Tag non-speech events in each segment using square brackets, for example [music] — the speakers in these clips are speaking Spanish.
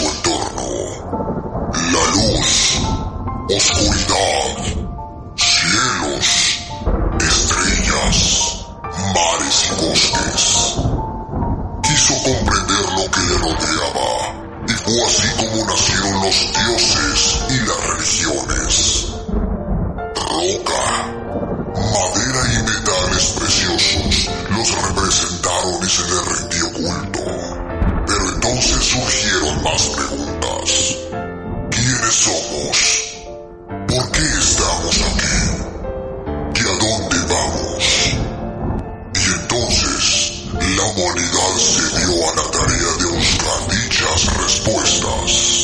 Su entorno. La luz, oscuridad, cielos, estrellas, mares y bosques. Quiso comprender lo que le rodeaba, y fue así como nacieron los dioses y las religiones. Roca, madera y metales preciosos los representaron y se les respuestas.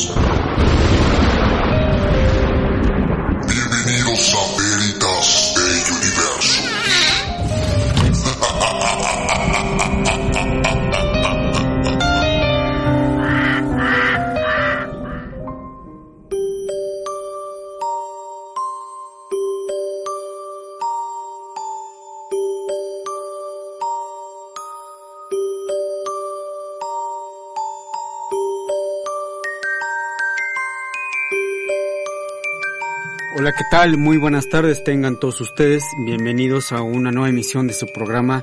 ¿Qué tal? Muy buenas tardes, tengan todos ustedes bienvenidos a una nueva emisión de su programa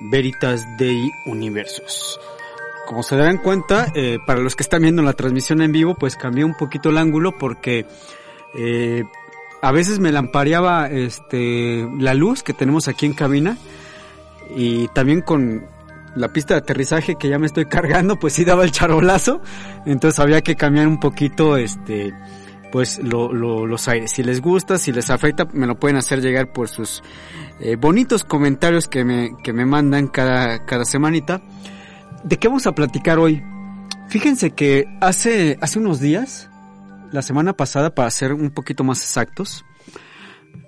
Veritas Dei Universos. Como se darán cuenta, eh, para los que están viendo la transmisión en vivo, pues cambié un poquito el ángulo porque eh, a veces me lampareaba este, la luz que tenemos aquí en cabina y también con la pista de aterrizaje que ya me estoy [laughs] cargando, pues sí daba el charolazo, entonces había que cambiar un poquito este pues lo, lo, los aires. Si les gusta, si les afecta, me lo pueden hacer llegar por sus eh, bonitos comentarios que me, que me mandan cada, cada semanita. ¿De qué vamos a platicar hoy? Fíjense que hace, hace unos días, la semana pasada, para ser un poquito más exactos,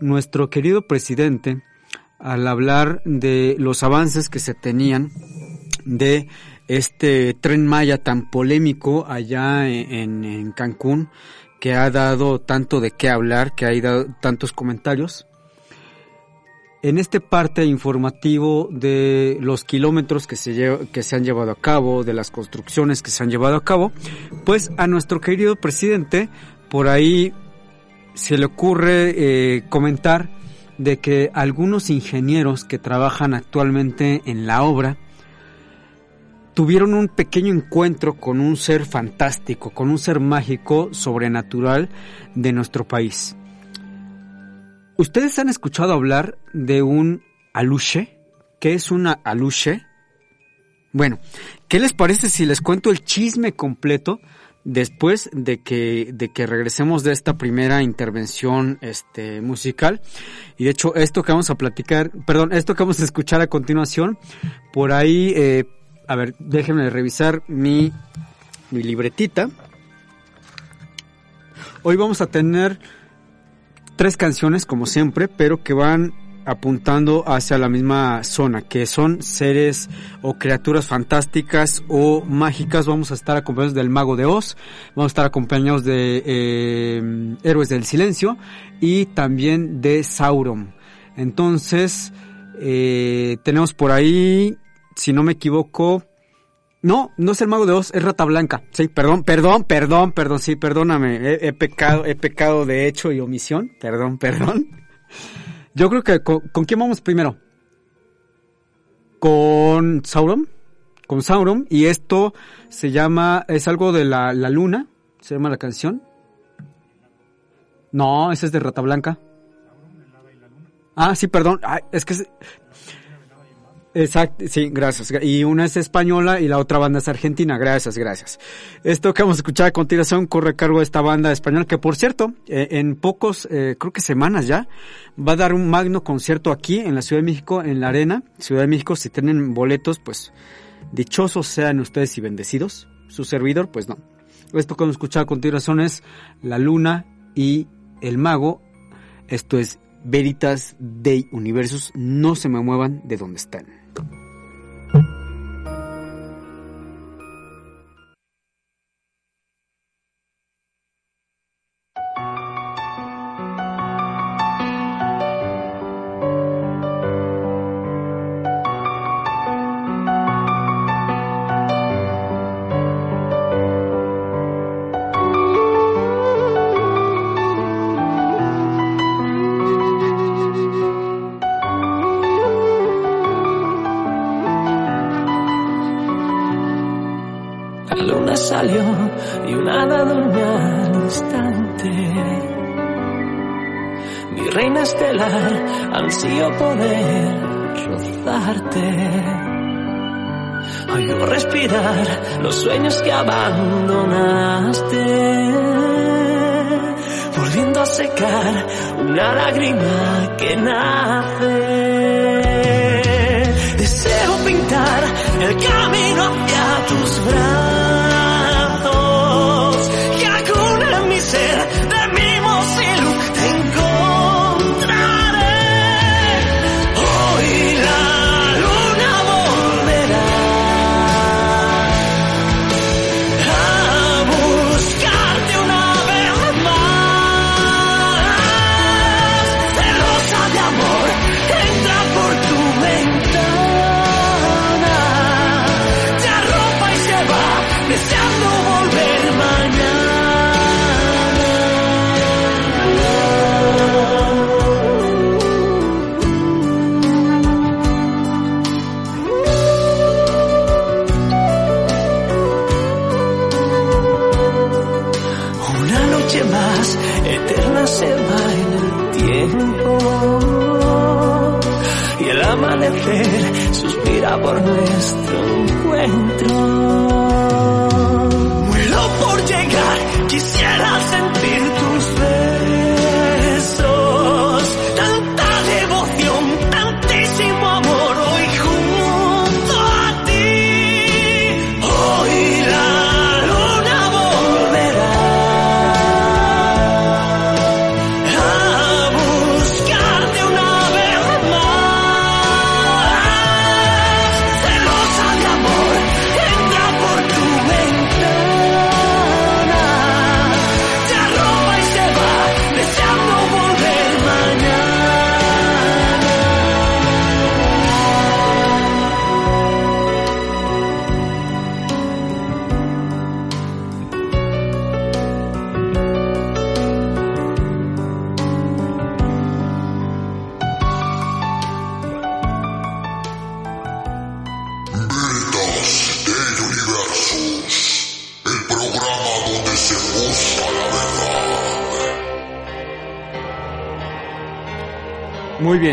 nuestro querido presidente, al hablar de los avances que se tenían de este tren Maya tan polémico allá en, en Cancún, que ha dado tanto de qué hablar, que ha dado tantos comentarios. En este parte informativo de los kilómetros que se, que se han llevado a cabo, de las construcciones que se han llevado a cabo, pues a nuestro querido presidente por ahí se le ocurre eh, comentar de que algunos ingenieros que trabajan actualmente en la obra tuvieron un pequeño encuentro con un ser fantástico, con un ser mágico, sobrenatural de nuestro país. ¿Ustedes han escuchado hablar de un aluche? ¿Qué es una aluche? Bueno, ¿qué les parece si les cuento el chisme completo después de que, de que regresemos de esta primera intervención este, musical? Y de hecho, esto que vamos a platicar, perdón, esto que vamos a escuchar a continuación, por ahí eh, a ver, déjenme revisar mi, mi libretita. Hoy vamos a tener tres canciones, como siempre, pero que van apuntando hacia la misma zona, que son seres o criaturas fantásticas o mágicas. Vamos a estar acompañados del Mago de Oz, vamos a estar acompañados de eh, Héroes del Silencio y también de Sauron. Entonces, eh, tenemos por ahí si no me equivoco, no, no es el mago de Oz, es Rata Blanca. Sí, perdón, perdón, perdón, perdón, sí, perdóname. He, he pecado, he pecado de hecho y omisión. Perdón, [laughs] perdón. Yo creo que con, ¿con quién vamos primero? Con Sauron. Con Sauron. Y esto se llama, es algo de la, la luna. Se llama la canción. No, esa es de Rata Blanca. Ah, sí, perdón. Es que Exacto, sí, gracias. Y una es española y la otra banda es argentina. Gracias, gracias. Esto que vamos a escuchar a continuación corre a cargo de esta banda española que, por cierto, eh, en pocos, eh, creo que semanas ya, va a dar un magno concierto aquí en la Ciudad de México, en la Arena. Ciudad de México, si tienen boletos, pues dichosos sean ustedes y bendecidos. Su servidor, pues no. Esto que vamos a escuchar a continuación es La Luna y el Mago. Esto es Veritas Day Universos. No se me muevan de donde están.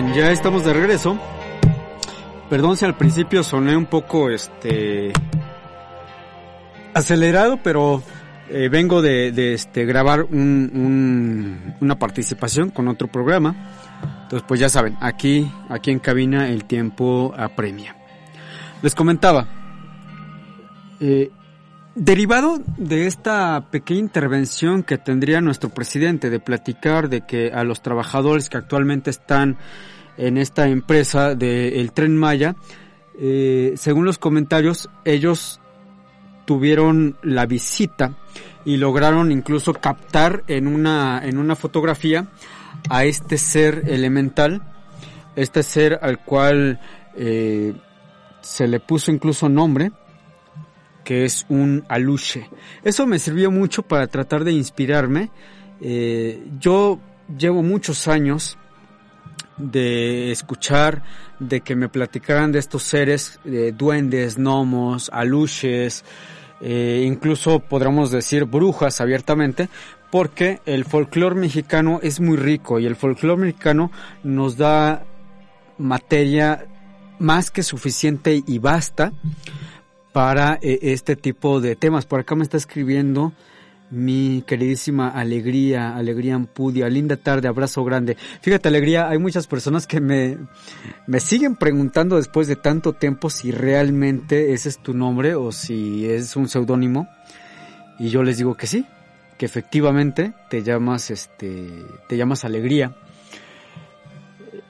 Ya estamos de regreso. Perdón si al principio soné un poco este acelerado, pero eh, vengo de, este grabar una participación con otro programa. Entonces, pues ya saben, aquí, aquí en cabina el tiempo apremia. Les comentaba, eh, Derivado de esta pequeña intervención que tendría nuestro presidente de platicar de que a los trabajadores que actualmente están en esta empresa del tren Maya, eh, según los comentarios, ellos tuvieron la visita y lograron incluso captar en una, en una fotografía a este ser elemental, este ser al cual eh, se le puso incluso nombre, que es un aluche. Eso me sirvió mucho para tratar de inspirarme. Eh, yo llevo muchos años de escuchar, de que me platicaran de estos seres, de duendes, gnomos, aluches, eh, incluso podríamos decir brujas abiertamente, porque el folclore mexicano es muy rico y el folclore mexicano nos da materia más que suficiente y basta para eh, este tipo de temas. Por acá me está escribiendo mi queridísima Alegría, Alegría Ampudia, linda tarde, abrazo grande. Fíjate, Alegría, hay muchas personas que me, me siguen preguntando después de tanto tiempo si realmente ese es tu nombre o si es un seudónimo. Y yo les digo que sí, que efectivamente te llamas, este, te llamas Alegría.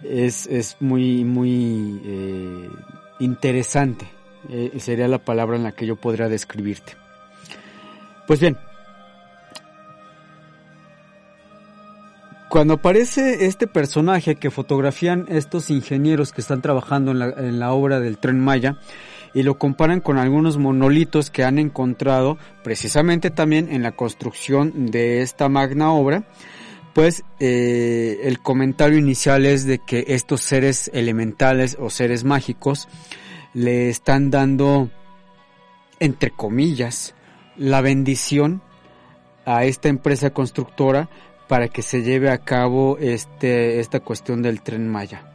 Es, es muy, muy eh, interesante, eh, sería la palabra en la que yo podría describirte. Pues bien, Cuando aparece este personaje que fotografían estos ingenieros que están trabajando en la, obra del tren Maya y lo comparan con algunos monolitos que han encontrado precisamente también en la construcción de esta magna obra, pues eh, el comentario inicial es de que estos seres elementales o seres mágicos le están dando, entre comillas, la bendición a esta empresa constructora para que se lleve a cabo este, esta cuestión del tren Maya.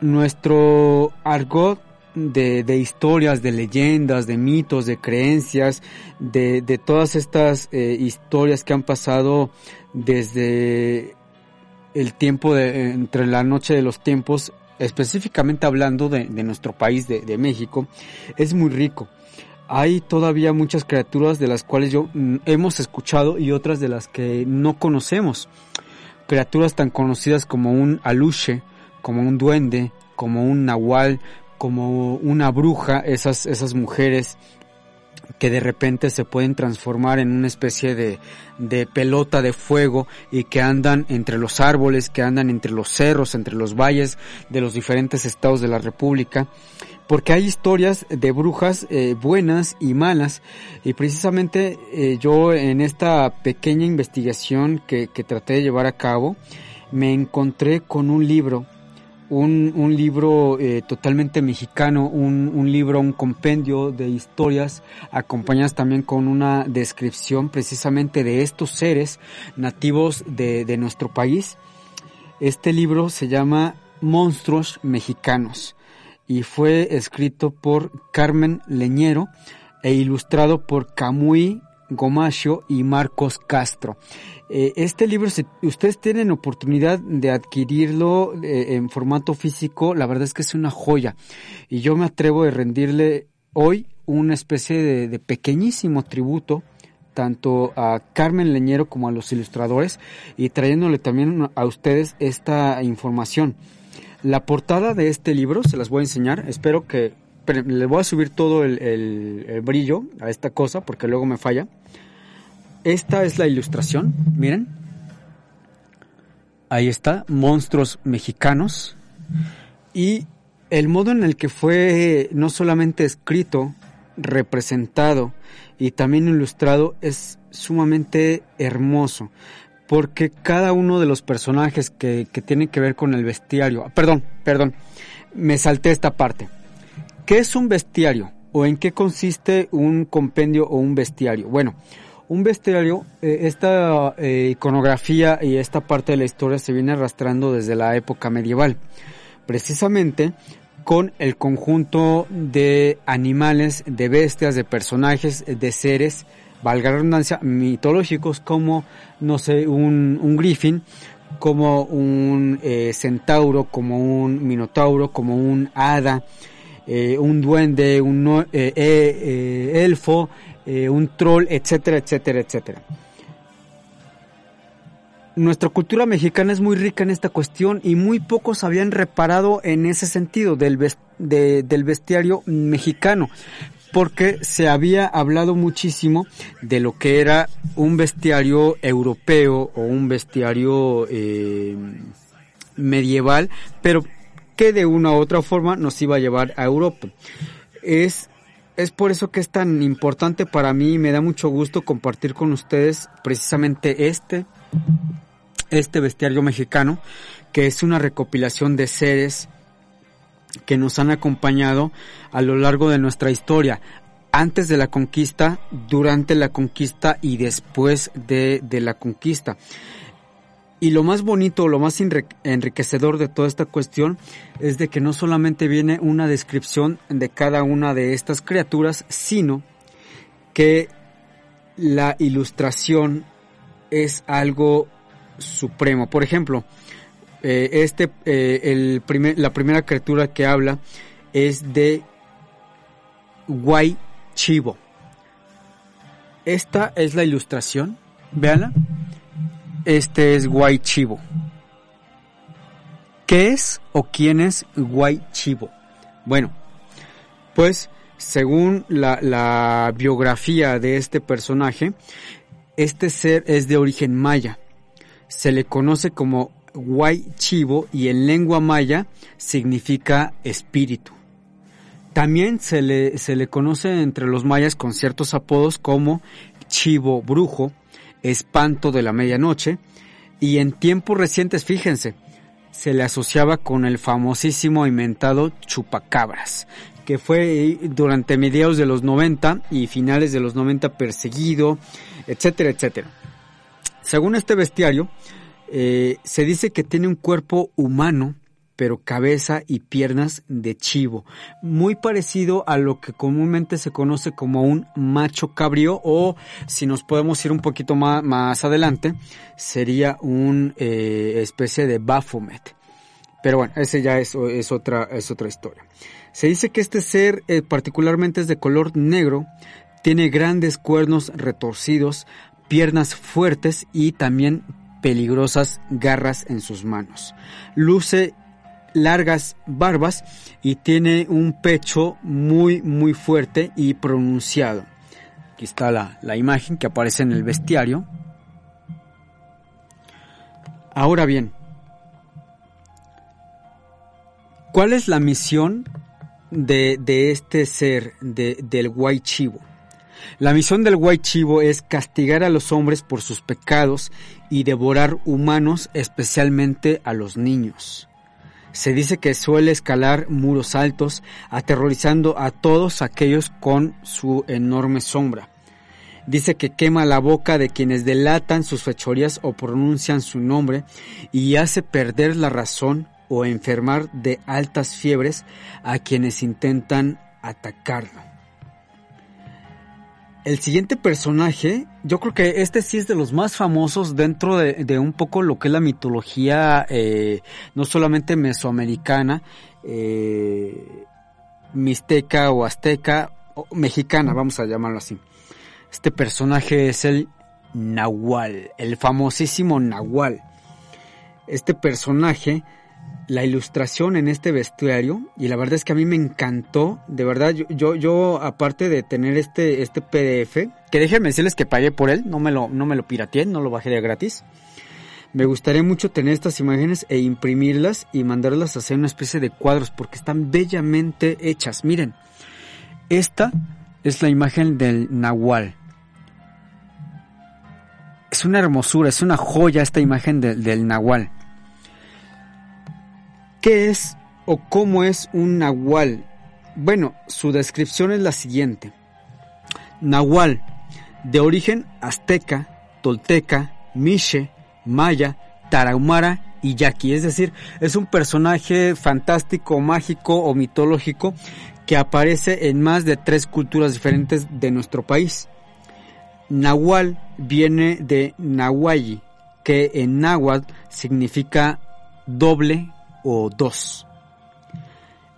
Nuestro argot de, historias, de leyendas, de mitos, de creencias, de, todas estas eh, historias que han pasado desde el tiempo de, entre la noche de los tiempos, específicamente hablando de, nuestro país, de México, es muy rico hay todavía muchas criaturas de las cuales yo mm, hemos escuchado y otras de las que no conocemos. Criaturas tan conocidas como un aluche, como un duende, como un nahual, como una bruja, esas, esas mujeres que de repente se pueden transformar en una especie de, de pelota de fuego y que andan entre los árboles, que andan entre los cerros, entre los valles de los diferentes estados de la República porque hay historias de brujas eh, buenas y malas. Y precisamente eh, yo en esta pequeña investigación que, traté de llevar a cabo me encontré con un libro un, un libro eh, totalmente mexicano, un, un, libro, un compendio de historias, acompañadas también con una descripción precisamente de estos seres nativos de, de nuestro país. Este libro se llama Monstruos Mexicanos y fue escrito por Carmen Leñero e ilustrado por Camuy Gomacho y Marcos Castro. Eh, este libro, si ustedes tienen oportunidad de adquirirlo eh, en formato físico, la verdad es que es una joya. Y yo me atrevo a rendirle hoy una especie de, de pequeñísimo tributo tanto a Carmen Leñero como a los ilustradores y trayéndole también a ustedes esta información. La portada de este libro se las voy a enseñar. Espero que le voy a subir todo el, brillo a esta cosa porque luego me falla. Esta es la ilustración, miren. Ahí está, monstruos mexicanos. Y el modo en el que fue no solamente escrito, representado y también ilustrado es sumamente hermoso porque cada uno de los personajes que, que tienen que ver con el bestiario, perdón, perdón, me salté esta parte. ¿Qué es un bestiario? ¿O en qué consiste un compendio o un bestiario? Bueno, un bestiario, eh, esta eh, iconografía y esta parte de la historia se viene arrastrando desde la época medieval, precisamente con el conjunto de animales, de bestias, de personajes, de seres valga la redundancia, mitológicos como, no sé, un, un griffin, como un eh, centauro, como un minotauro, como un hada, un duende, un eh, un troll, etcétera, etcétera, etcétera. Nuestra cultura mexicana es muy rica en esta cuestión y muy pocos habían reparado en ese sentido del, del bestiario mexicano porque se había hablado muchísimo de lo que era un bestiario europeo o un bestiario eh, medieval, pero que de una u otra forma nos iba a llevar a Europa. Es, es por eso que es tan importante para mí y me da mucho gusto compartir con ustedes precisamente este, este bestiario mexicano, que es una recopilación de seres que nos han acompañado a lo largo de nuestra historia. antes de la conquista, durante la conquista y después de, de la conquista. Y lo más bonito, lo más enriquecedor de toda esta cuestión es de que no solamente viene una descripción de cada una de estas criaturas, sino que la ilustración es algo supremo. Por ejemplo, eh, este, eh, la primera criatura que habla es de Guay Chivo. Esta es la ilustración, véanla. Este es Guay Chivo. ¿Qué es o quién es Guay Chivo? Bueno, pues según la, biografía de este personaje, este ser es de origen maya. Se le conoce como Guay Chivo y en lengua maya significa espíritu. También se le, se le conoce entre los mayas con ciertos apodos como Chivo Brujo, Espanto de la Medianoche, y en tiempos recientes, fíjense, se le asociaba con el famosísimo inventado Chupacabras, que fue durante mediados de los 90 y finales de los 90 perseguido, etcétera, etcétera. Según este bestiario, eh, se dice que tiene un cuerpo humano, pero cabeza y piernas de chivo, muy parecido a lo que comúnmente se conoce como un macho cabrío o si nos podemos ir un poquito más, adelante, sería una eh, especie de Baphomet. Pero bueno, ese ya es, es, otra, es otra historia. Se dice que este ser eh, particularmente es de color negro, tiene grandes cuernos retorcidos, piernas fuertes y también peligrosas garras en sus manos. Luce largas barbas y tiene un pecho muy muy fuerte y pronunciado. Aquí está la, la imagen que aparece en el bestiario. Ahora bien, ¿cuál es la misión de, de este ser, de, del Guay Chivo? La misión del Guay Chivo es castigar a los hombres por sus pecados y devorar humanos, especialmente a los niños. Se dice que suele escalar muros altos, aterrorizando a todos aquellos con su enorme sombra. Dice que quema la boca de quienes delatan sus fechorías o pronuncian su nombre y hace perder la razón o enfermar de altas fiebres a quienes intentan atacarlo. El siguiente personaje, yo creo que este sí es de los más famosos dentro de, un poco lo que es la mitología, eh, no solamente mesoamericana, eh, mixteca o azteca, o mexicana, vamos a llamarlo así. Este personaje es el Nahual, el famosísimo Nahual. Este personaje la ilustración en este vestuario y la verdad es que a mí me encantó, de verdad yo yo, aparte de tener este este PDF, que déjenme decirles que pagué por él, no me lo no me lo pirateé, no lo bajé de gratis. Me gustaría mucho tener estas imágenes e imprimirlas y mandarlas a hacer una especie de cuadros porque están bellamente hechas. Miren, esta es la imagen del Nahual. Es una hermosura, es una joya esta imagen del Nahual. ¿Qué es o cómo es un nahual? Bueno, su descripción es la siguiente. Nahual, de origen azteca, tolteca, miche, maya, tarahumara y yaqui, es decir, es un personaje fantástico, mágico o mitológico que aparece en más de tres culturas diferentes de nuestro país. Nahual viene de Nahuayi, que en náhuatl significa doble o dos.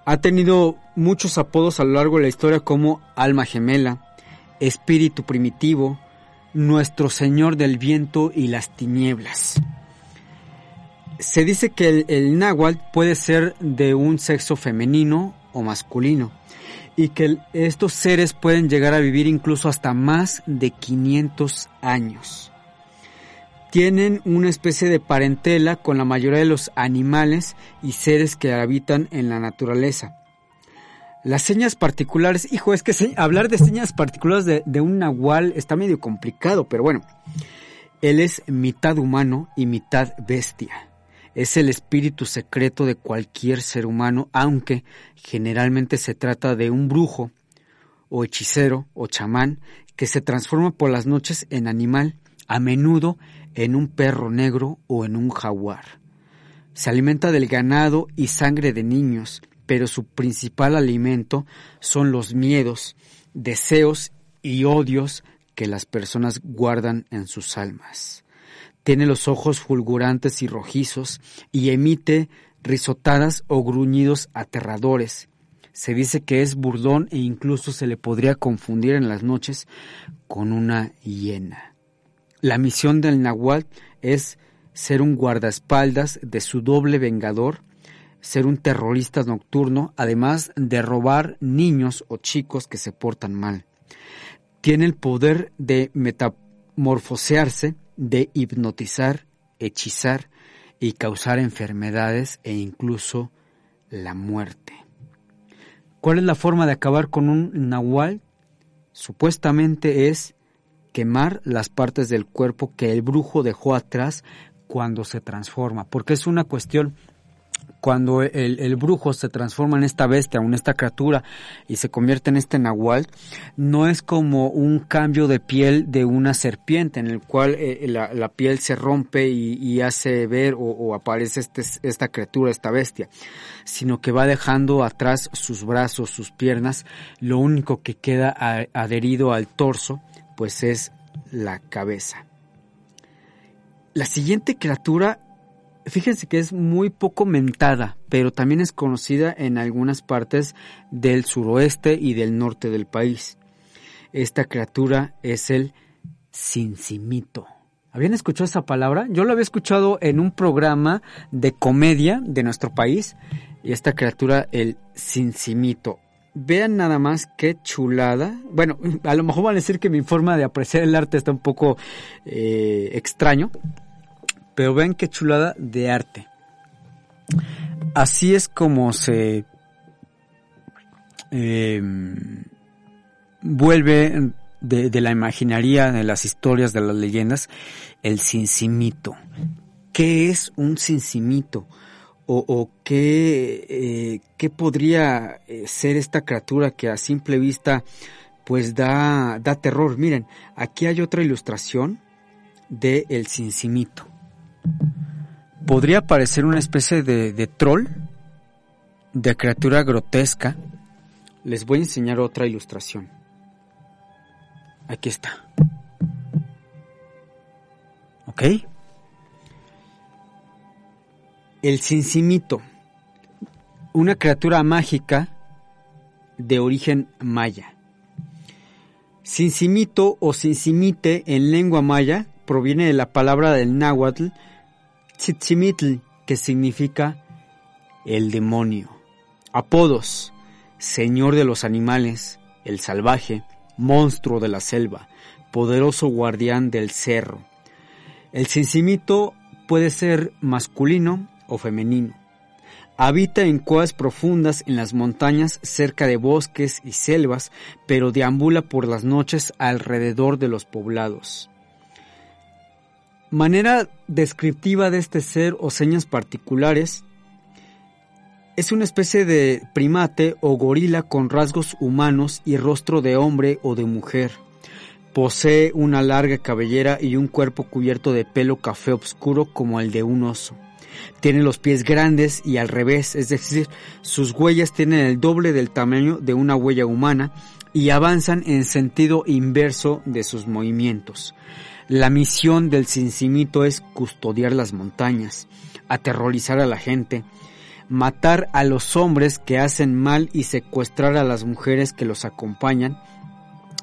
Ha tenido muchos apodos a lo largo de la historia como alma gemela, espíritu primitivo, nuestro Señor del viento y las tinieblas. Se dice que el, el náhuatl puede ser de un sexo femenino o masculino y que estos seres pueden llegar a vivir incluso hasta más de 500 años tienen una especie de parentela con la mayoría de los animales y seres que habitan en la naturaleza. Las señas particulares, hijo, es que hablar de señas particulares de, de, un nahual está medio complicado, pero bueno, él es mitad humano y mitad bestia. Es el espíritu secreto de cualquier ser humano, aunque generalmente se trata de un brujo, o hechicero o chamán que se transforma por las noches en animal, a menudo en un perro negro o en un jaguar. Se alimenta del ganado y sangre de niños, pero su principal alimento son los miedos, deseos y odios que las personas guardan en sus almas. Tiene los ojos fulgurantes y rojizos y emite risotadas o gruñidos aterradores. Se dice que es burdón e incluso se le podría confundir en las noches con una hiena. La misión del Nahual es ser un guardaespaldas de su doble vengador, ser un terrorista nocturno, además de robar niños o chicos que se portan mal. Tiene el poder de metamorfosearse, de hipnotizar, hechizar y causar enfermedades e incluso la muerte. ¿Cuál es la forma de acabar con un nahual? Supuestamente es quemar las partes del cuerpo que el brujo dejó atrás cuando se transforma, porque es una cuestión cuando el, brujo se transforma en esta bestia o en esta criatura y se convierte en este nahual, no es como un cambio de piel de una serpiente en el cual eh, la, piel se rompe y, hace ver o, aparece este, esta criatura, esta bestia, sino que va dejando atrás sus brazos, sus piernas, lo único que queda adherido al torso, pues es la cabeza. La siguiente criatura, fíjense que es muy poco mentada, pero también es conocida en algunas partes del suroeste y del norte del país. Esta criatura es el cincimito. ¿Habían escuchado esa palabra? Yo lo había escuchado en un programa de comedia de nuestro país. Y esta criatura, el cincimito. Vean nada más qué chulada. Bueno, a lo mejor van a decir que mi forma de apreciar el arte está un poco eh, extraño, pero vean qué chulada de arte. Así es como se em, vuelve de, la imaginaría, de las historias, de las leyendas, el cincimito. ¿Qué es un cincimito? ¿O, qué, eh, qué, podría eh, ser esta criatura que a simple vista pues da, da terror? Miren, aquí hay otra ilustración de el cincimito podría parecer una especie de, troll, de criatura grotesca. Les voy a enseñar otra ilustración. Aquí está. ¿Ok? El cincimito, una criatura mágica de origen maya. Cincimito o cincimite en lengua maya proviene de la palabra del náhuatl Tzitzimitl, que significa el demonio. Apodos, señor de los animales, el salvaje, monstruo de la selva, poderoso guardián del cerro. El cincimito puede ser masculino o femenino. Habita en cuevas profundas en las montañas cerca de bosques y selvas, pero deambula por las noches alrededor de los poblados. Manera descriptiva de este ser o señas particulares es una especie de primate o gorila con rasgos humanos y rostro de hombre o de mujer. Posee una larga cabellera y un cuerpo cubierto de pelo café oscuro como el de un oso. Tiene los pies grandes y al revés, es decir, sus huellas tienen el doble del tamaño de una huella humana y avanzan en sentido inverso de sus movimientos. La misión del cincimito es custodiar las montañas, aterrorizar a la gente, matar a los hombres que hacen mal y secuestrar a las mujeres que los acompañan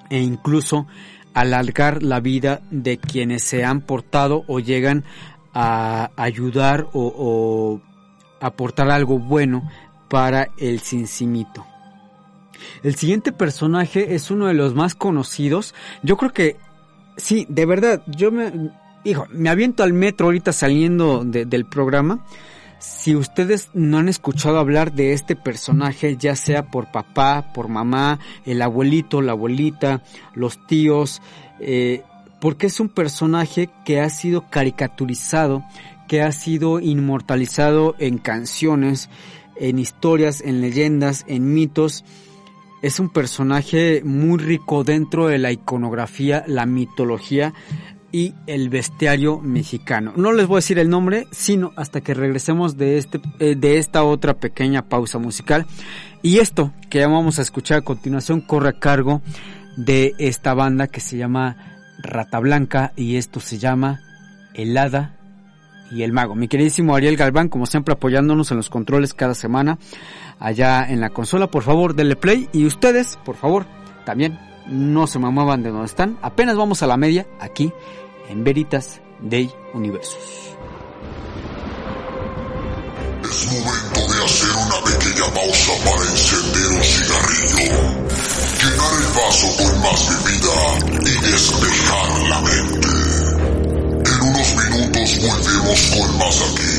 e incluso alargar la vida de quienes se han portado o llegan a ayudar o, aportar algo bueno para el cincimito. El siguiente personaje es uno de los más conocidos. Yo creo que Sí, de verdad, yo me, hijo, me aviento al metro ahorita saliendo del programa. Si ustedes no han escuchado hablar de este personaje, ya sea por papá, por mamá, el abuelito, la abuelita, los tíos, eh, porque es un personaje que ha sido caricaturizado, que ha sido inmortalizado en canciones, en historias, en leyendas, en mitos, es un personaje muy rico dentro de la iconografía, la mitología y el bestiario mexicano. No les voy a decir el nombre, sino hasta que regresemos de, este, eh, de esta otra pequeña pausa musical. Y esto que vamos a escuchar a continuación corre a cargo de esta banda que se llama Rata Blanca y esto se llama El Hada y el Mago. Mi queridísimo Ariel Galván, como siempre apoyándonos en los controles cada semana allá en la consola. Por favor, denle play y ustedes, por favor, también no se mamaban de donde están. Apenas vamos a la media aquí en Veritas Day Universos. Es momento de hacer una pequeña pausa para encender un cigarrillo, llenar el vaso con más bebida con más aquí,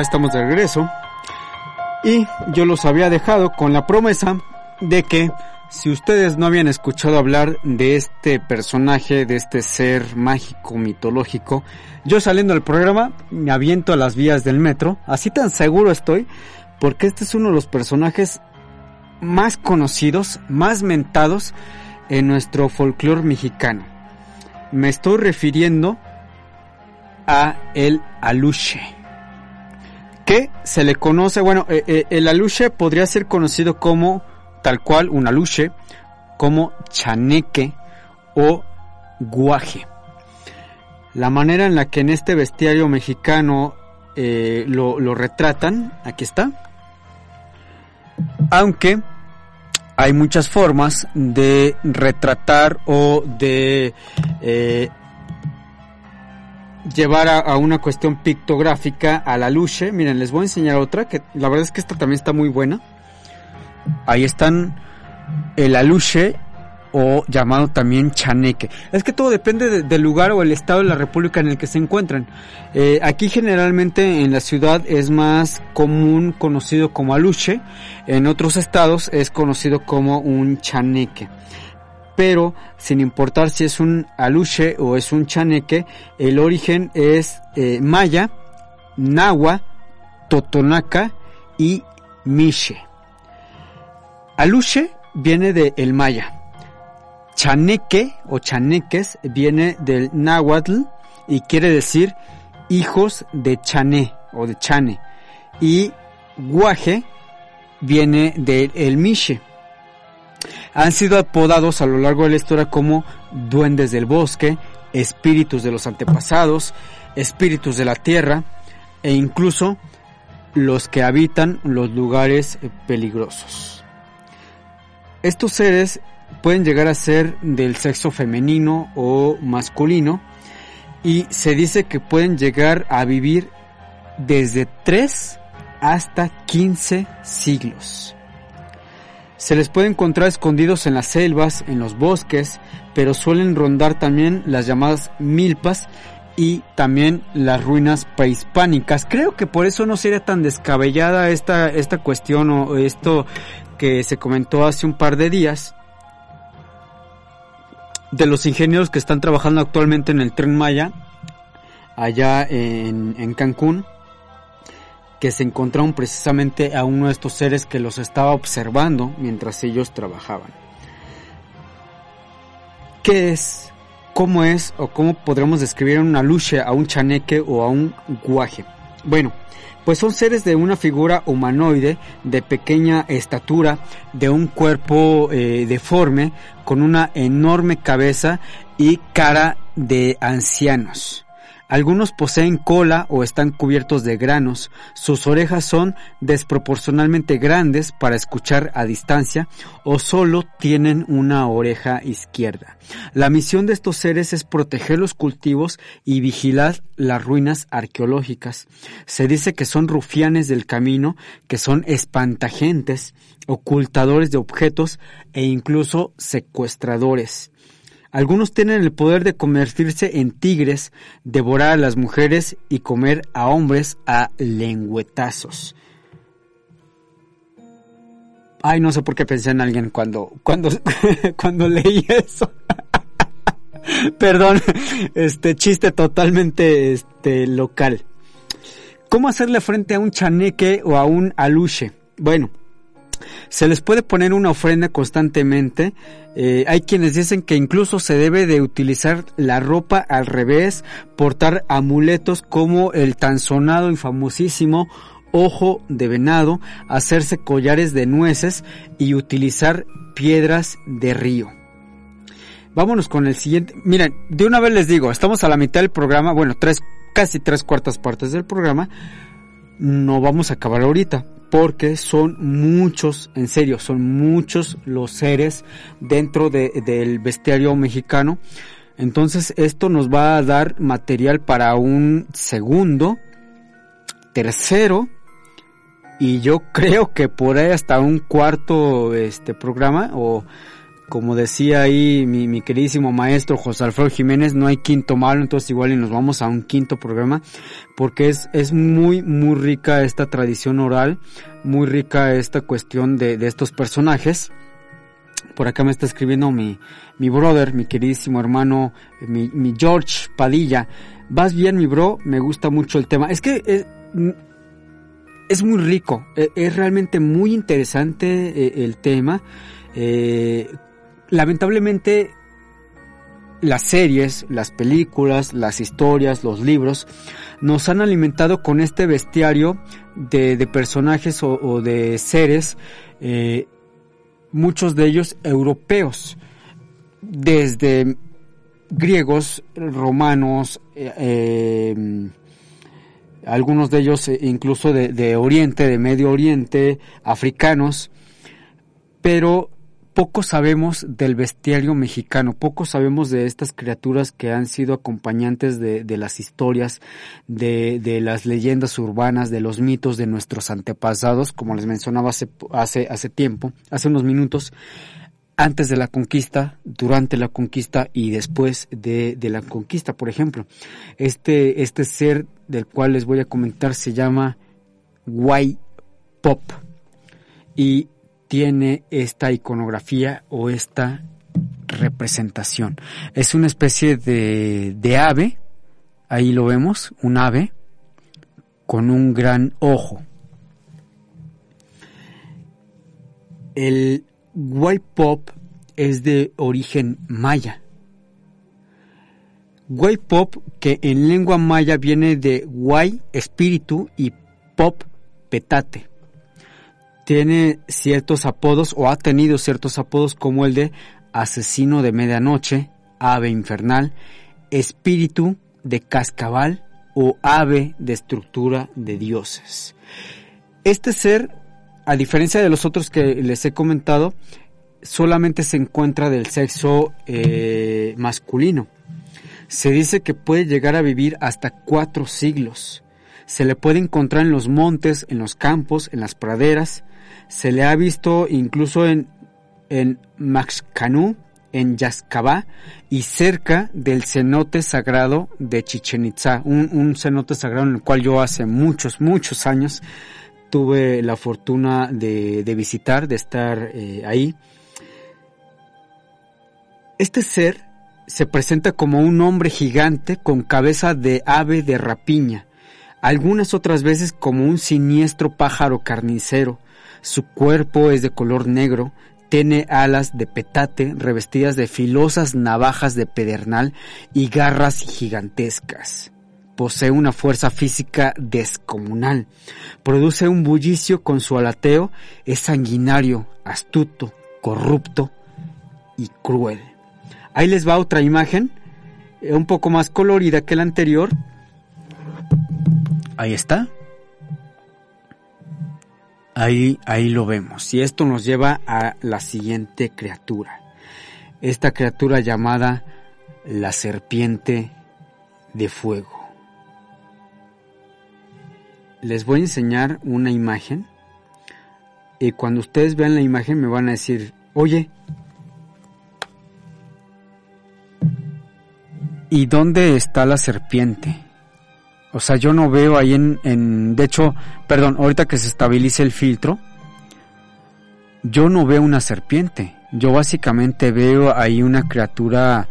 estamos de regreso. Y yo los había dejado con la promesa de que si ustedes no habían escuchado hablar de este personaje, de este ser mágico, mitológico, yo saliendo del programa me aviento a las vías del metro, así tan seguro estoy, porque este es uno de los personajes más conocidos, más mentados en nuestro folclore mexicano. Me estoy refiriendo a el aluche. Que se le conoce, bueno, eh, eh, el aluche podría ser conocido como tal cual un aluche, como chaneque o guaje. La manera en la que en este bestiario mexicano eh, lo, retratan, aquí está. Aunque hay muchas formas de retratar o de llevar a, una cuestión pictográfica a la luche. Miren, les voy a enseñar otra que la verdad es que esta también está muy buena. Ahí están el aluche o llamado también chaneque. Es que todo depende de- del lugar o el estado de la república en el que se encuentran. Eh, aquí generalmente en la ciudad es más común conocido como aluche, en otros estados es conocido como un chaneque. Pero sin importar si es un aluche o es un chaneque, el origen es eh, maya, nahua, totonaca y miche. Aluche viene de el maya. Chaneque o chaneques viene del náhuatl y quiere decir hijos de chané o de chane. Y guaje viene del el miche. Han sido apodados a lo largo de la historia como duendes del bosque, espíritus de los antepasados, espíritus de la tierra e incluso los que habitan los lugares eh, peligrosos. Estos seres pueden llegar a ser del sexo femenino o masculino y se dice que pueden llegar a vivir desde 3 hasta 15 siglos. Se les puede encontrar escondidos en las selvas, en los bosques, pero suelen rondar también las llamadas milpas y también las ruinas prehispánicas. Creo que por eso no sería tan descabellada esta, esta cuestión o esto que se comentó hace un par de días de los ingenieros que están trabajando actualmente en el tren Maya, allá en, en Cancún, que se encontraron precisamente a uno de estos seres que los estaba observando mientras ellos trabajaban. ¿Qué es? ¿Cómo es? ¿O cómo podremos describir una luche, a un chaneque o a un guaje? Bueno, pues son seres de una figura humanoide de pequeña estatura, de un cuerpo eh, deforme, con una enorme cabeza y cara de ancianos. Algunos poseen cola o están cubiertos de granos. Sus orejas son desproporcionalmente grandes para escuchar a distancia o solo tienen una oreja izquierda. La misión de estos seres es proteger los cultivos y vigilar las ruinas arqueológicas. Se dice que son rufianes del camino, que son espantagentes, ocultadores de objetos e incluso secuestradores. Algunos tienen el poder de convertirse en tigres, devorar a las mujeres y comer a hombres a lengüetazos. Ay, no sé por qué pensé en alguien cuando, cuando, [laughs] cuando leí eso. [laughs] Perdón, este chiste totalmente este, local. ¿Cómo hacerle frente a un chaneque o a un aluche? Bueno, se les puede poner una ofrenda constantemente. Eh, hay quienes dicen que incluso se debe de utilizar la ropa al revés, portar amuletos como el tan sonado y famosísimo ojo de venado, hacerse collares de nueces y utilizar piedras de río. Vámonos con el siguiente. Miren, de una vez les digo, estamos a la mitad del programa, bueno, tres, casi tres cuartas partes del programa. No vamos a acabar ahorita, porque son muchos, en serio, son muchos los seres dentro de- del bestiario mexicano. Entonces esto nos va a dar material para un segundo, tercero y yo [laughs] creo que por ahí hasta un cuarto este programa o como decía ahí mi, mi queridísimo maestro José Alfredo Jiménez, no hay quinto malo, entonces igual y nos vamos a un quinto programa, porque es, es muy, muy rica esta tradición oral, muy rica esta cuestión de, de estos personajes. Por acá me está escribiendo mi, mi brother, mi queridísimo hermano, mi, mi George Padilla. Vas bien, mi bro, me gusta mucho el tema. Es que es, es muy rico, e- es realmente muy interesante eh, el tema. Eh, lamentablemente las series, las películas, las historias, los libros nos han alimentado con este bestiario de, personajes o, de seres, eh, muchos de ellos europeos, desde griegos, romanos, eh, eh, algunos de ellos eh, incluso de, de Oriente, de Medio Oriente, africanos, pero poco sabemos del bestiario mexicano, poco sabemos de estas criaturas que han sido acompañantes de, las historias, de, las leyendas urbanas, de los mitos de nuestros antepasados, como les mencionaba hace, hace, tiempo, hace unos minutos, antes de la conquista, durante la conquista y después de, de la conquista, por ejemplo. Este, este ser del cual les voy a comentar se llama White Pop y tiene esta iconografía o esta representación. Es una especie de, de ave, ahí lo vemos, un ave con un gran ojo. El White Pop es de origen maya. White Pop, que en lengua maya viene de Guay, espíritu, y Pop, petate tiene ciertos apodos o ha tenido ciertos apodos como el de asesino de medianoche, ave infernal, espíritu de cascabal o ave de estructura de dioses. Este ser, a diferencia de los otros que les he comentado, solamente se encuentra del sexo eh, masculino. Se dice que puede llegar a vivir hasta cuatro siglos. Se le puede encontrar en los montes, en los campos, en las praderas, se le ha visto incluso en, en Maxcanú, en Yazcabá y cerca del cenote sagrado de Chichen Itza, un, un, cenote sagrado en el cual yo hace muchos, muchos años tuve la fortuna de, de visitar, de estar eh, ahí. Este ser se presenta como un hombre gigante con cabeza de ave de rapiña, algunas otras veces como un siniestro pájaro carnicero, su cuerpo es de color negro, tiene alas de petate revestidas de filosas navajas de pedernal y garras gigantescas. Posee una fuerza física descomunal. Produce un bullicio con su alateo, es sanguinario, astuto, corrupto y cruel. Ahí les va otra imagen, un poco más colorida que la anterior. Ahí está. Ahí, ahí lo vemos. Y esto nos lleva a la siguiente criatura. Esta criatura llamada la serpiente de fuego. Les voy a enseñar una imagen. Y cuando ustedes vean la imagen me van a decir, oye, ¿y dónde está la serpiente? O sea, yo no veo ahí en, en, de hecho, perdón, ahorita que se estabilice el filtro, yo no veo una serpiente. Yo básicamente veo ahí una criatura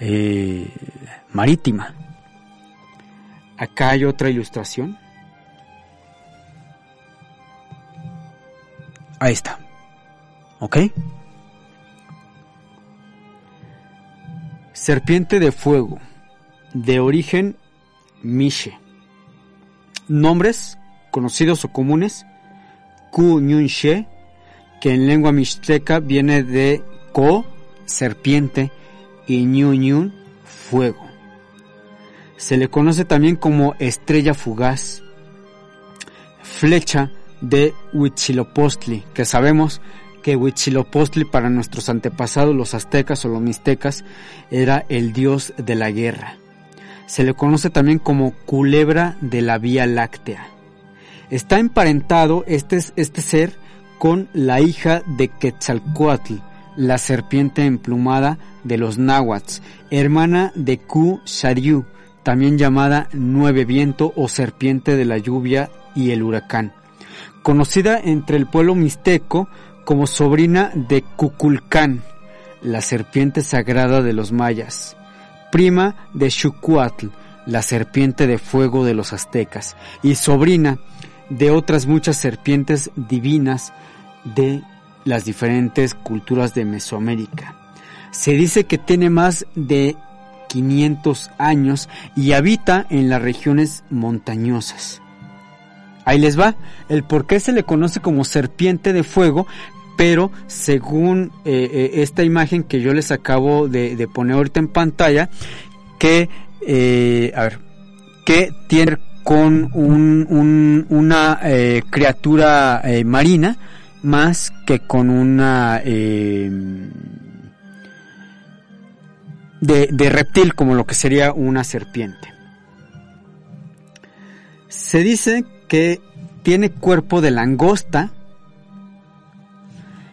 eh, marítima. Acá hay otra ilustración. Ahí está. ¿Ok? Serpiente de fuego, de origen Miche. Nombres conocidos o comunes, Ku She, que en lengua mixteca viene de Ko, serpiente, y Nyun, fuego. Se le conoce también como estrella fugaz, flecha de Huitzilopochtli, que sabemos que Huitzilopochtli para nuestros antepasados, los aztecas o los mixtecas, era el dios de la guerra. Se le conoce también como culebra de la Vía Láctea. Está emparentado este, este ser con la hija de Quetzalcoatl, la serpiente emplumada de los náhuatl, hermana de Ku Sharyu, también llamada Nueve Viento o serpiente de la lluvia y el huracán, conocida entre el pueblo mixteco como sobrina de Cuculcán, la serpiente sagrada de los mayas, prima de Xucuatl, la serpiente de fuego de los aztecas, y sobrina de otras muchas serpientes divinas de las diferentes culturas de Mesoamérica. Se dice que tiene más de 500 años y habita en las regiones montañosas. Ahí les va, el por qué se le conoce como serpiente de fuego, pero según eh, eh, esta imagen que yo les acabo de, poner ahorita en pantalla, que, eh, tiene con un, una criatura marina más que con una de, reptil como lo que sería una serpiente. Se dice que tiene cuerpo de langosta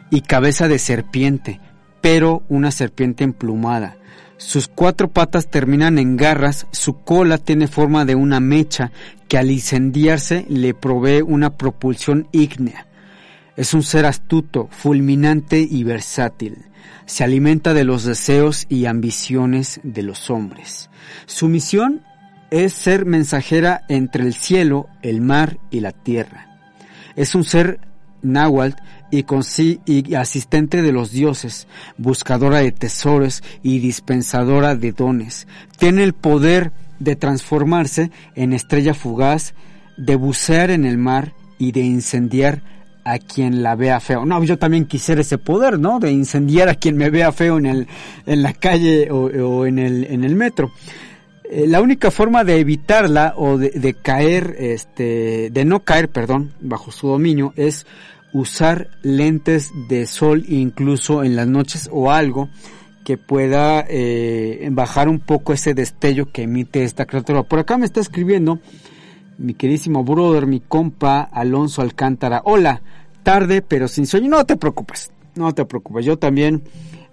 y cabeza de serpiente, pero una serpiente emplumada. Sus cuatro patas terminan en garras, su cola tiene forma de una mecha que al incendiarse le provee una propulsión ígnea. Es un ser astuto, fulminante y versátil se alimenta de los deseos y ambiciones de los hombres. Su misión es ser mensajera entre el cielo, el mar y la tierra. Es un ser náhuatl y, y asistente de los dioses, buscadora de tesoros y dispensadora de dones. Tiene el poder de transformarse en estrella fugaz, de bucear en el mar y de incendiar a quien la vea feo. No, yo también quisiera ese poder, ¿no? De incendiar a quien me vea feo en el, en la calle o, en el, en el metro. Eh, la única forma de evitarla o de, de, caer, este, de no caer, perdón, bajo su dominio es usar lentes de sol incluso en las noches o algo que pueda eh, bajar un poco ese destello que emite esta criatura. Por acá me está escribiendo mi queridísimo brother, mi compa Alonso Alcántara. Hola, tarde pero sin sueño. No te preocupes, no te preocupes. Yo también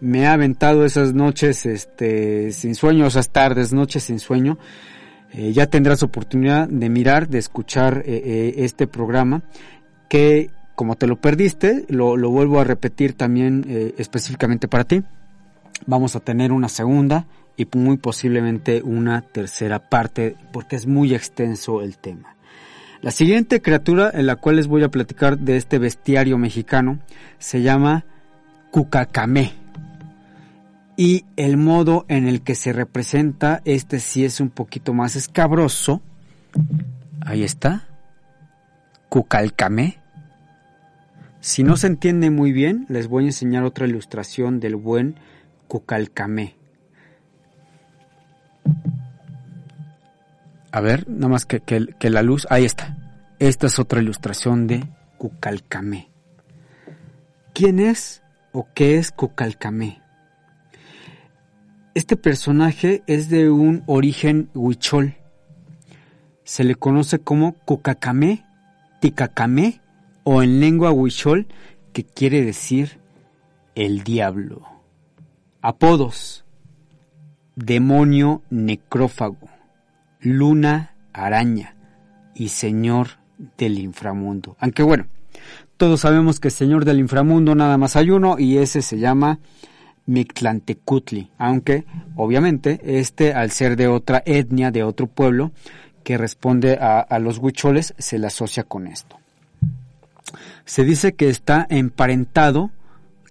me he aventado esas noches este, sin sueño, esas tardes, noches sin sueño. Eh, ya tendrás oportunidad de mirar, de escuchar eh, este programa que como te lo perdiste, lo, vuelvo a repetir también específicamente para ti. Vamos a tener una segunda y muy posiblemente una tercera parte porque es muy extenso el tema. La siguiente criatura en la cual les voy a platicar de este bestiario mexicano se llama Cucacamé. Y el modo en el que se representa, este sí es un poquito más escabroso. Ahí está. Cucalcamé. Si no se entiende muy bien, les voy a enseñar otra ilustración del buen Cucalcamé. A ver, nada más que, que, la luz. Ahí está. Esta es otra ilustración de Cucalcamé. ¿Quién es o qué es Cucalcamé? Este personaje es de un origen huichol. Se le conoce como Cucacamé, Ticacamé o en lengua huichol que quiere decir el diablo. Apodos. Demonio necrófago luna araña y señor del inframundo. Aunque bueno, todos sabemos que señor del inframundo nada más hay uno y ese se llama Mictlantecutli, aunque obviamente este al ser de otra etnia, de otro pueblo que responde a, a los huicholes, se le asocia con esto. Se dice que está emparentado,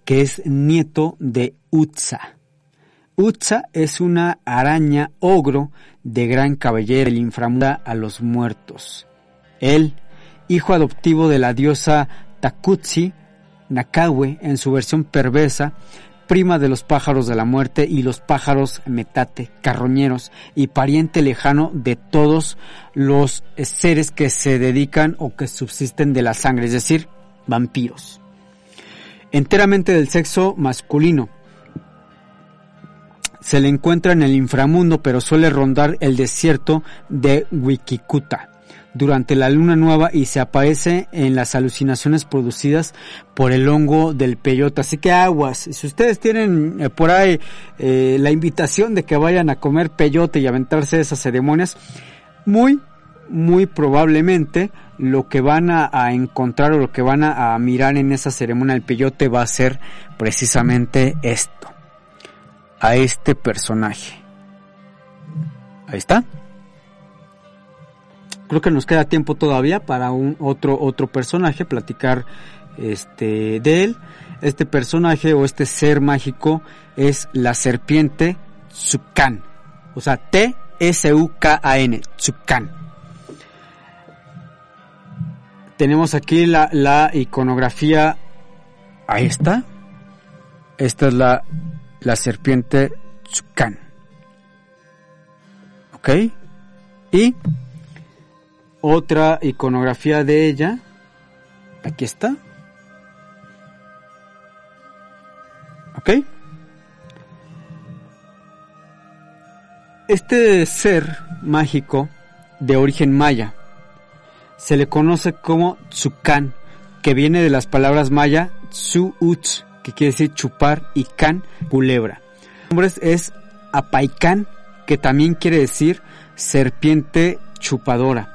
que es nieto de Utsa. Utsa es una araña ogro de gran cabellera el inframundo a los muertos. Él, hijo adoptivo de la diosa Takutsi, Nakawe en su versión perversa, prima de los pájaros de la muerte y los pájaros metate, carroñeros y pariente lejano de todos los seres que se dedican o que subsisten de la sangre, es decir, vampiros. Enteramente del sexo masculino, se le encuentra en el inframundo, pero suele rondar el desierto de Wikikuta. durante la luna nueva y se aparece en las alucinaciones producidas por el hongo del peyote. Así que aguas, si ustedes tienen eh, por ahí eh, la invitación de que vayan a comer peyote y aventarse esas ceremonias, muy, muy probablemente lo que van a, encontrar o lo que van a, a mirar en esa ceremonia del peyote va a ser precisamente esto, a este personaje. Ahí está. Creo que nos queda tiempo todavía para un otro otro personaje platicar este de él. Este personaje o este ser mágico es la serpiente Tsukan o sea T S U K A N Tsukan tenemos aquí la, iconografía ahí está esta es la la serpiente Tsukan ok y otra iconografía de ella. Aquí está. ¿Ok? Este ser mágico de origen maya se le conoce como Tsukan, que viene de las palabras maya Tsu-Uts, que quiere decir chupar, y Kan, culebra. El nombre es Apaikan, que también quiere decir serpiente chupadora.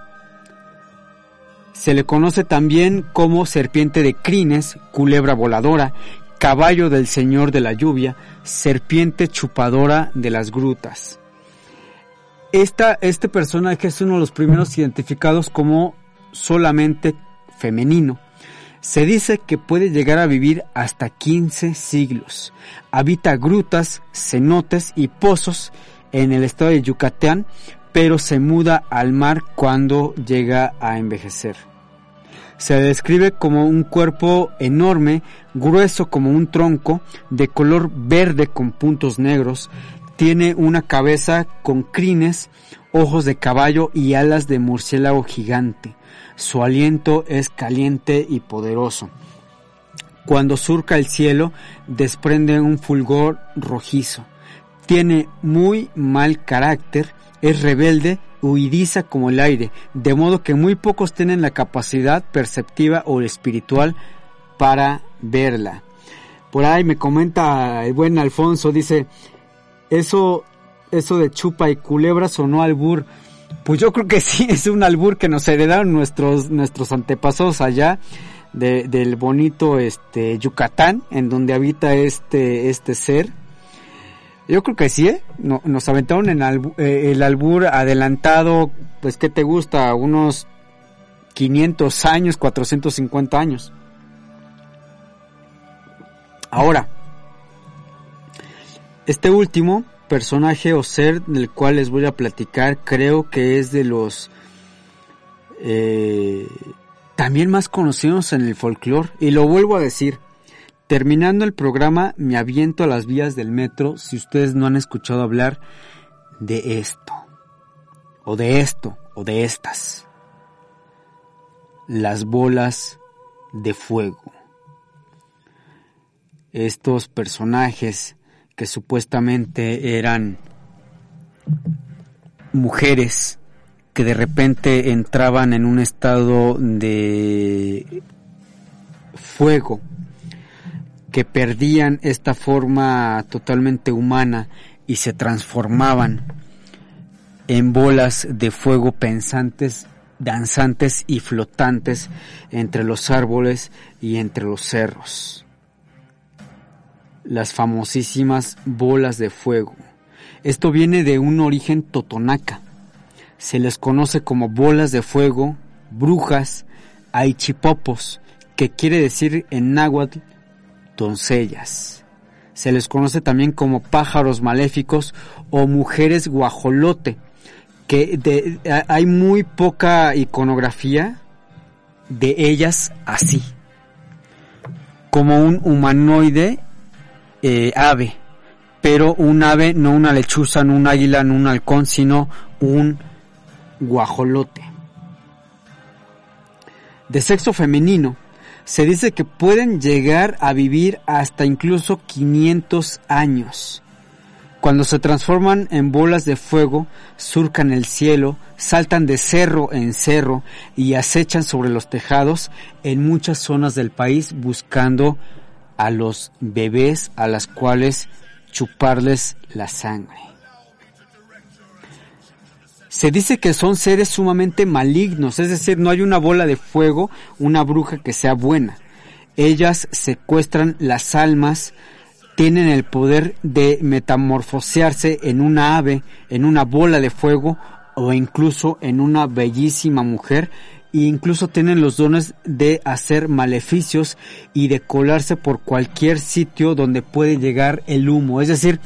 Se le conoce también como serpiente de crines, culebra voladora, caballo del señor de la lluvia, serpiente chupadora de las grutas. Esta, este personaje es uno de los primeros identificados como solamente femenino. Se dice que puede llegar a vivir hasta 15 siglos. Habita grutas, cenotes y pozos en el estado de Yucatán, pero se muda al mar cuando llega a envejecer. Se describe como un cuerpo enorme, grueso como un tronco, de color verde con puntos negros, tiene una cabeza con crines, ojos de caballo y alas de murciélago gigante. Su aliento es caliente y poderoso. Cuando surca el cielo, desprende un fulgor rojizo. Tiene muy mal carácter, es rebelde, huidiza como el aire, de modo que muy pocos tienen la capacidad perceptiva o espiritual para verla. Por ahí me comenta el buen Alfonso, dice, eso, eso de chupa y culebra sonó albur. Pues yo creo que [laughs] sí, es un albur que nos heredaron nuestros, nuestros antepasados allá de, del bonito este Yucatán, en donde habita este, este ser, yo creo que sí, ¿eh? No, nos aventaron en eh, el albur adelantado, pues, ¿qué te gusta? Unos 500 años, 450 años. Ahora, este último personaje o ser del cual les voy a platicar, creo que es de los eh, también más conocidos en el folclore. Y lo vuelvo a decir, Terminando el programa, me aviento a las vías del metro si ustedes no han escuchado hablar de esto, o de esto, o de estas. Las bolas de fuego. Estos personajes que supuestamente eran mujeres que de repente entraban en un estado de fuego que perdían esta forma totalmente humana y se transformaban en bolas de fuego pensantes, danzantes y flotantes entre los árboles y entre los cerros. Las famosísimas bolas de fuego. Esto viene de un origen totonaca. Se les conoce como bolas de fuego, brujas, aichipopos, que quiere decir en náhuatl doncellas. Se les conoce también como pájaros maléficos o mujeres guajolote, que hay muy poca iconografía de ellas así, como un humanoide eh, ave, pero un ave, no una lechuza, no un águila, no un halcón, sino un guajolote. De sexo femenino, se dice que pueden llegar a vivir hasta incluso 500 años. Cuando se transforman en bolas de fuego, surcan el cielo, saltan de cerro en cerro y acechan sobre los tejados en muchas zonas del país buscando a los bebés a las cuales chuparles la sangre. Se dice que son seres sumamente malignos, es decir, no hay una bola de fuego, una bruja que sea buena. Ellas secuestran las almas, tienen el poder de metamorfosearse en una ave, en una bola de fuego o incluso en una bellísima mujer e incluso tienen los dones de hacer maleficios y de colarse por cualquier sitio donde puede llegar el humo. Es decir,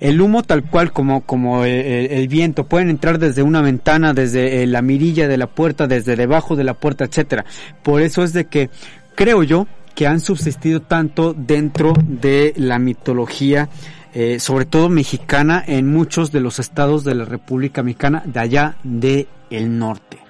el humo tal cual como, como el, el, viento, pueden entrar desde una ventana, desde eh, la mirilla de la puerta, desde debajo de la puerta, etcétera. Por eso es de que creo yo que han subsistido tanto dentro de la mitología, eh, sobre todo mexicana, en muchos de los estados de la República Mexicana, de allá de el norte.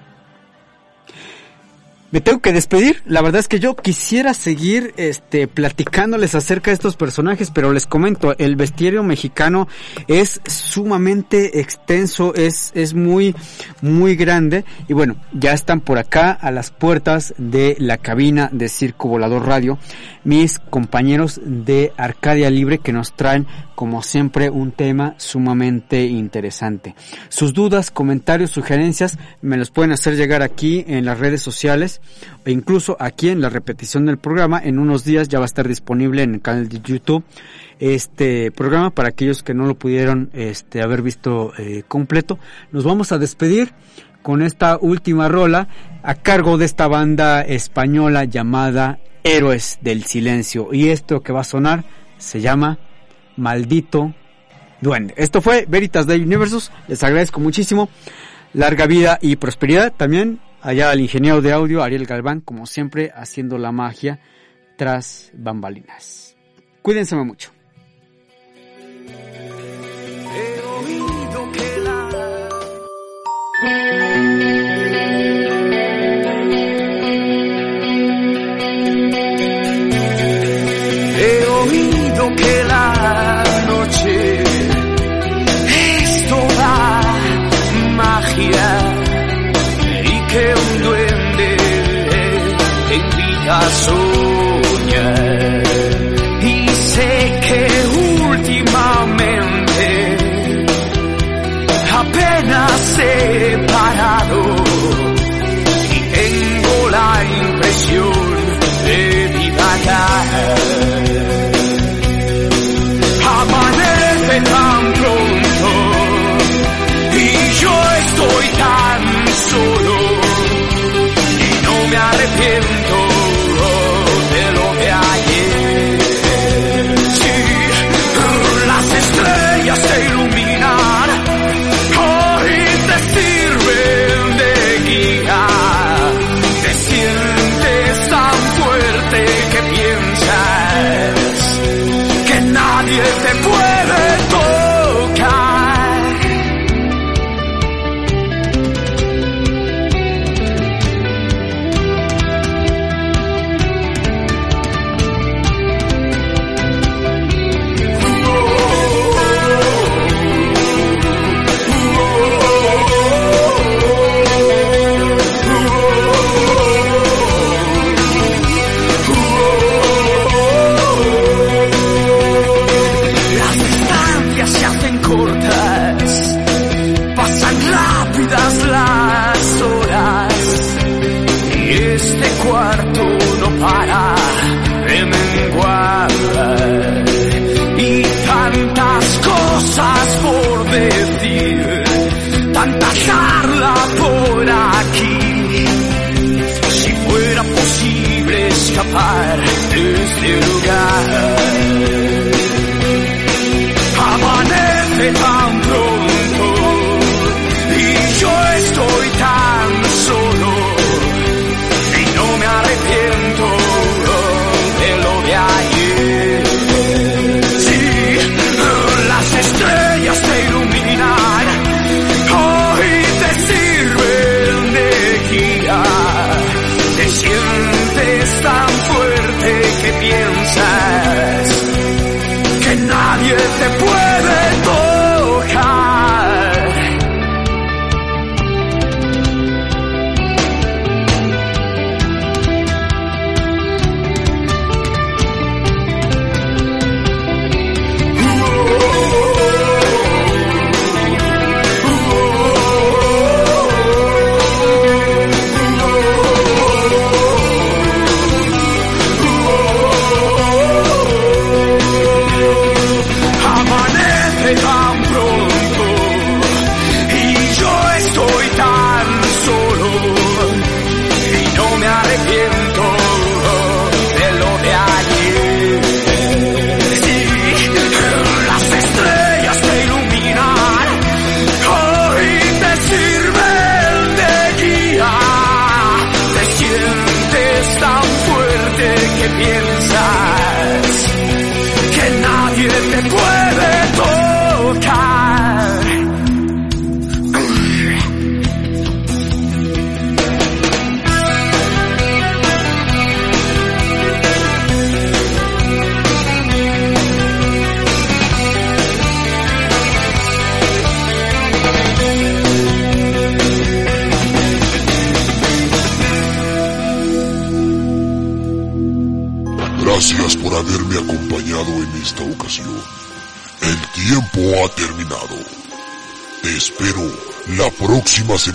Me tengo que despedir. La verdad es que yo quisiera seguir este platicándoles acerca de estos personajes, pero les comento, el bestiario mexicano es sumamente extenso, es es muy muy grande y bueno, ya están por acá a las puertas de la cabina de Circo Volador Radio mis compañeros de Arcadia Libre que nos traen como siempre un tema sumamente interesante. Sus dudas, comentarios, sugerencias me los pueden hacer llegar aquí en las redes sociales e incluso aquí en la repetición del programa. En unos días ya va a estar disponible en el canal de YouTube este programa para aquellos que no lo pudieron este, haber visto eh, completo. Nos vamos a despedir con esta última rola a cargo de esta banda española llamada Héroes del Silencio. Y esto que va a sonar se llama Maldito Duende. Esto fue Veritas de Universos. Les agradezco muchísimo. Larga vida y prosperidad. También allá al ingeniero de audio Ariel Galván, como siempre, haciendo la magia tras bambalinas. Cuídense mucho. He oído que la Amazônia e sei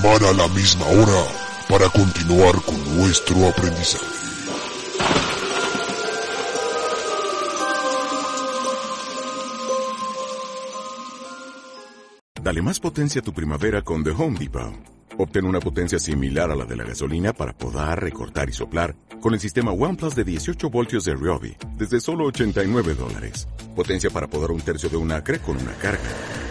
semana a la misma hora para continuar con nuestro aprendizaje. Dale más potencia a tu primavera con The Home Depot. Obtén una potencia similar a la de la gasolina para podar, recortar y soplar con el sistema OnePlus de 18 voltios de Ryobi desde solo 89 dólares. Potencia para podar un tercio de un acre con una carga.